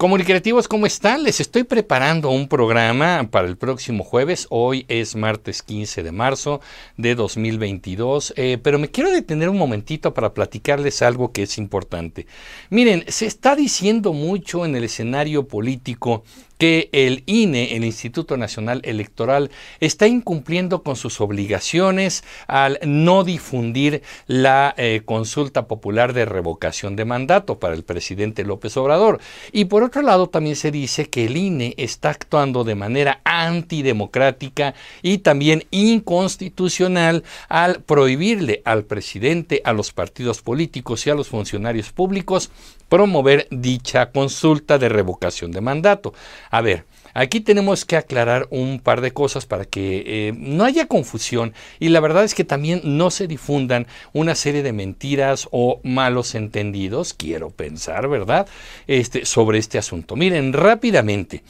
Comunicativos, ¿cómo están? Les estoy preparando un programa para el próximo jueves. Hoy es martes 15 de marzo de 2022, eh, pero me quiero detener un momentito para platicarles algo que es importante. Miren, se está diciendo mucho en el escenario político que el INE, el Instituto Nacional Electoral, está incumpliendo con sus obligaciones al no difundir la eh, consulta popular de revocación de mandato para el presidente López Obrador. Y por otro lado, también se dice que el INE está actuando de manera antidemocrática y también inconstitucional al prohibirle al presidente, a los partidos políticos y a los funcionarios públicos promover dicha consulta de revocación de mandato. A ver, Aquí tenemos que aclarar un par de cosas para que eh, no haya confusión y la verdad es que también no se difundan una serie de mentiras o malos entendidos, quiero pensar, ¿verdad? Este, sobre este asunto. Miren, rápidamente.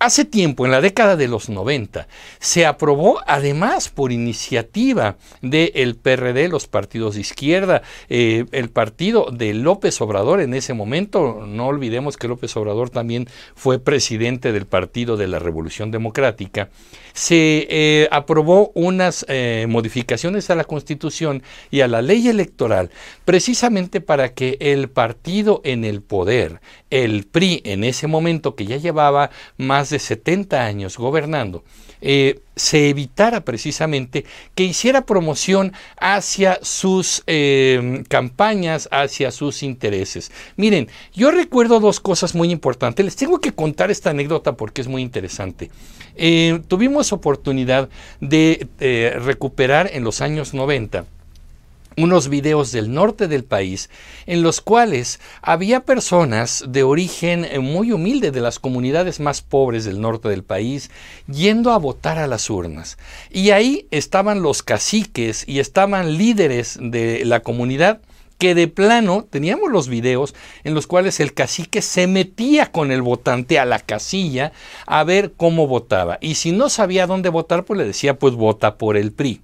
Hace tiempo, en la década de los 90, se aprobó además por iniciativa del PRD, los partidos de izquierda, eh, el partido de López Obrador en ese momento, no olvidemos que López Obrador también fue presidente del Partido de la Revolución Democrática, se eh, aprobó unas eh, modificaciones a la Constitución y a la ley electoral precisamente para que el partido en el poder, el PRI en ese momento que ya llevaba más de 70 años gobernando, eh, se evitara precisamente que hiciera promoción hacia sus eh, campañas, hacia sus intereses. Miren, yo recuerdo dos cosas muy importantes. Les tengo que contar esta anécdota porque es muy interesante. Eh, tuvimos oportunidad de recuperar en los años 90 unos videos del norte del país en los cuales había personas de origen eh, muy humilde de las comunidades más pobres del norte del país yendo a votar a las urnas. Y ahí estaban los caciques y estaban líderes de la comunidad que de plano teníamos los videos en los cuales el cacique se metía con el votante a la casilla a ver cómo votaba. Y si no sabía dónde votar, pues le decía, pues vota por el PRI.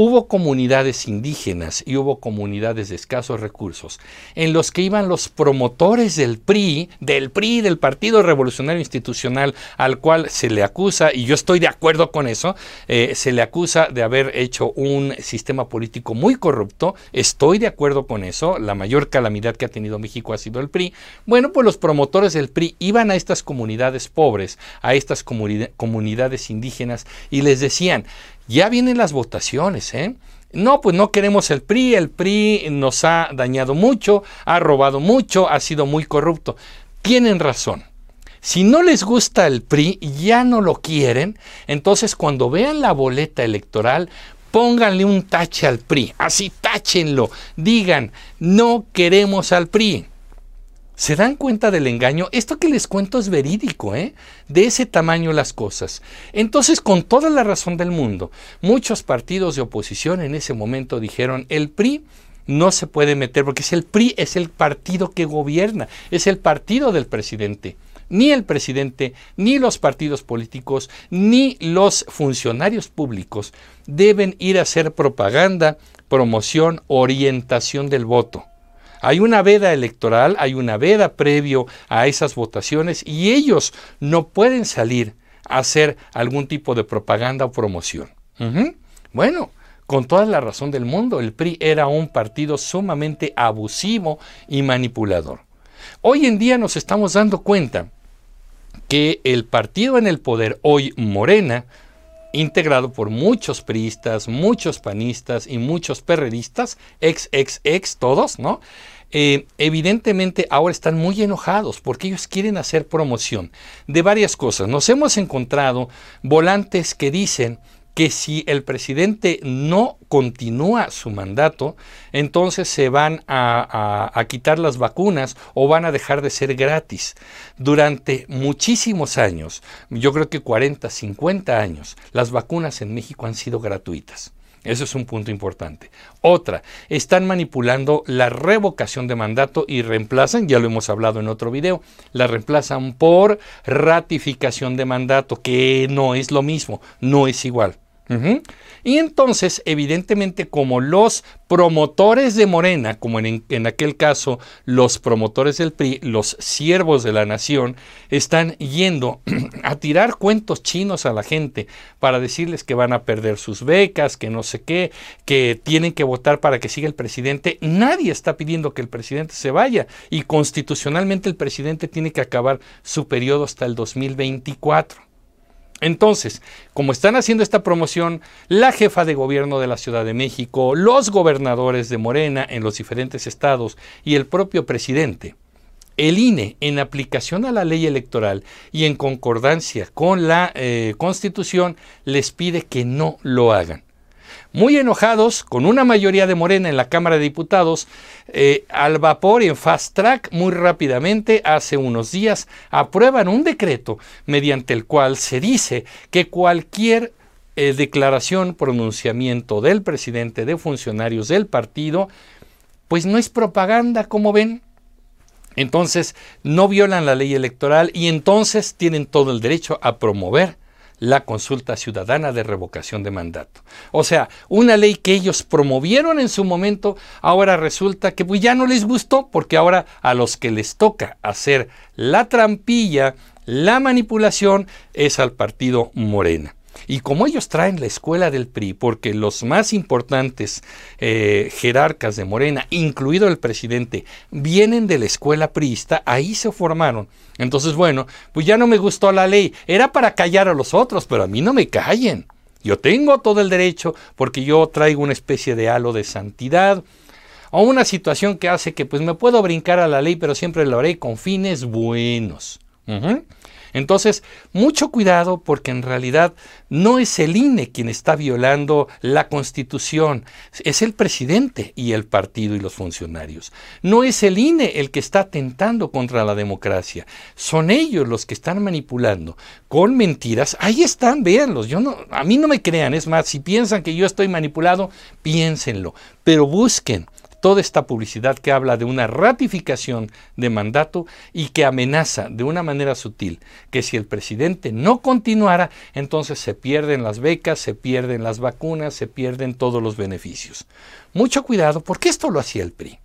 Hubo comunidades indígenas y hubo comunidades de escasos recursos en los que iban los promotores del PRI, del PRI, del Partido Revolucionario Institucional, al cual se le acusa, y yo estoy de acuerdo con eso, eh, se le acusa de haber hecho un sistema político muy corrupto, estoy de acuerdo con eso, la mayor calamidad que ha tenido México ha sido el PRI. Bueno, pues los promotores del PRI iban a estas comunidades pobres, a estas comunidades indígenas, y les decían, ya vienen las votaciones, ¿eh? No, pues no queremos el PRI, el PRI nos ha dañado mucho, ha robado mucho, ha sido muy corrupto. Tienen razón. Si no les gusta el PRI, ya no lo quieren, entonces cuando vean la boleta electoral, pónganle un tache al PRI, así táchenlo, digan, no queremos al PRI. ¿Se dan cuenta del engaño? Esto que les cuento es verídico, ¿eh? De ese tamaño las cosas. Entonces, con toda la razón del mundo, muchos partidos de oposición en ese momento dijeron, el PRI no se puede meter, porque si el PRI es el partido que gobierna, es el partido del presidente. Ni el presidente, ni los partidos políticos, ni los funcionarios públicos deben ir a hacer propaganda, promoción, orientación del voto. Hay una veda electoral, hay una veda previo a esas votaciones y ellos no pueden salir a hacer algún tipo de propaganda o promoción. Bueno, con toda la razón del mundo, el PRI era un partido sumamente abusivo y manipulador. Hoy en día nos estamos dando cuenta que el partido en el poder, hoy Morena, integrado por muchos priistas, muchos panistas y muchos perredistas, ex, ex, ex, todos, ¿no? Eh, evidentemente ahora están muy enojados porque ellos quieren hacer promoción de varias cosas. Nos hemos encontrado volantes que dicen que si el presidente no continúa su mandato, entonces se van a, quitar las vacunas o van a dejar de ser gratis. Durante muchísimos años, yo creo que 40, 50 años, las vacunas en México han sido gratuitas. Eso es un punto importante. Otra, están manipulando la revocación de mandato y reemplazan, ya lo hemos hablado en otro video, la reemplazan por ratificación de mandato, que no es lo mismo, no es igual. Y entonces, evidentemente, como los promotores de Morena, como en, en, aquel caso los promotores del PRI, los siervos de la nación, están yendo a tirar cuentos chinos a la gente para decirles que van a perder sus becas, que no sé qué, que tienen que votar para que siga el presidente. Nadie está pidiendo que el presidente se vaya y constitucionalmente el presidente tiene que acabar su periodo hasta el 2024. Entonces, como están haciendo esta promoción, la jefa de gobierno de la Ciudad de México, los gobernadores de Morena en los diferentes estados y el propio presidente, el INE, en aplicación a la ley electoral y en concordancia con la eh, Constitución, les pide que no lo hagan muy enojados, con una mayoría de Morena en la Cámara de Diputados, eh, al vapor y en fast track, muy rápidamente, hace unos días, aprueban un decreto mediante el cual se dice que cualquier eh, declaración, pronunciamiento del presidente, de funcionarios del partido, pues no es propaganda, como ven. Entonces, no violan la ley electoral y entonces tienen todo el derecho a promover la consulta ciudadana de revocación de mandato. O sea, una ley que ellos promovieron en su momento, ahora resulta que pues ya no les gustó porque ahora a los que les toca hacer la trampilla, la manipulación, es al partido Morena. Y como ellos traen la escuela del PRI, porque los más importantes eh, jerarcas de Morena, incluido el presidente, vienen de la escuela priista, ahí se formaron. Entonces, bueno, pues ya no me gustó la ley. Era para callar a los otros, pero a mí no me callen. Yo tengo todo el derecho porque yo traigo una especie de halo de santidad o una situación que hace que pues me puedo brincar a la ley, pero siempre lo haré con fines buenos. Entonces, mucho cuidado porque en realidad no es el INE quien está violando la constitución, es el presidente y el partido y los funcionarios. No es el INE el que está atentando contra la democracia, son ellos los que están manipulando con mentiras. Ahí están, véanlos, yo no, a mí no me crean, es más, si piensan que yo estoy manipulado, piénsenlo, pero busquen toda esta publicidad que habla de una ratificación de mandato y que amenaza de una manera sutil que si el presidente no continuara, entonces se pierden las becas, se pierden las vacunas, se pierden todos los beneficios. Mucho cuidado, porque esto lo hacía el PRI.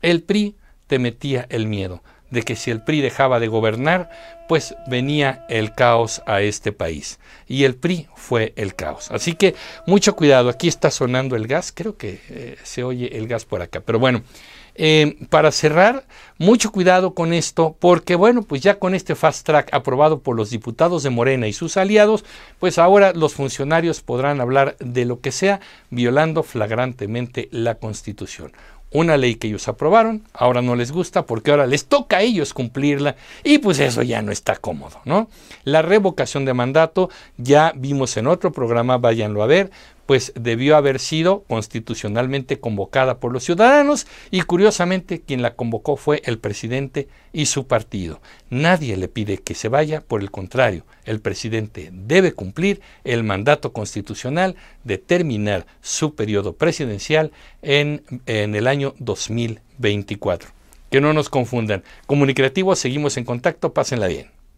El PRI te metía el miedo de que si el PRI dejaba de gobernar, pues venía el caos a este país. Y el PRI fue el caos. Así que mucho cuidado, aquí está sonando el gas, creo que eh, se oye el gas por acá. Pero bueno, eh, para cerrar, mucho cuidado con esto, porque bueno, pues ya con este fast track aprobado por los diputados de Morena y sus aliados, pues ahora los funcionarios podrán hablar de lo que sea, violando flagrantemente la Constitución una ley que ellos aprobaron, ahora no les gusta porque ahora les toca a ellos cumplirla y pues eso ya no está cómodo, ¿no? La revocación de mandato ya vimos en otro programa, váyanlo a ver, pues debió haber sido constitucionalmente convocada por los ciudadanos y curiosamente quien la convocó fue el presidente y su partido. Nadie le pide que se vaya, por el contrario, el presidente debe cumplir el mandato constitucional de terminar su periodo presidencial en, en el año 2024. Que no nos confundan. Comunicativo, seguimos en contacto, pásenla bien.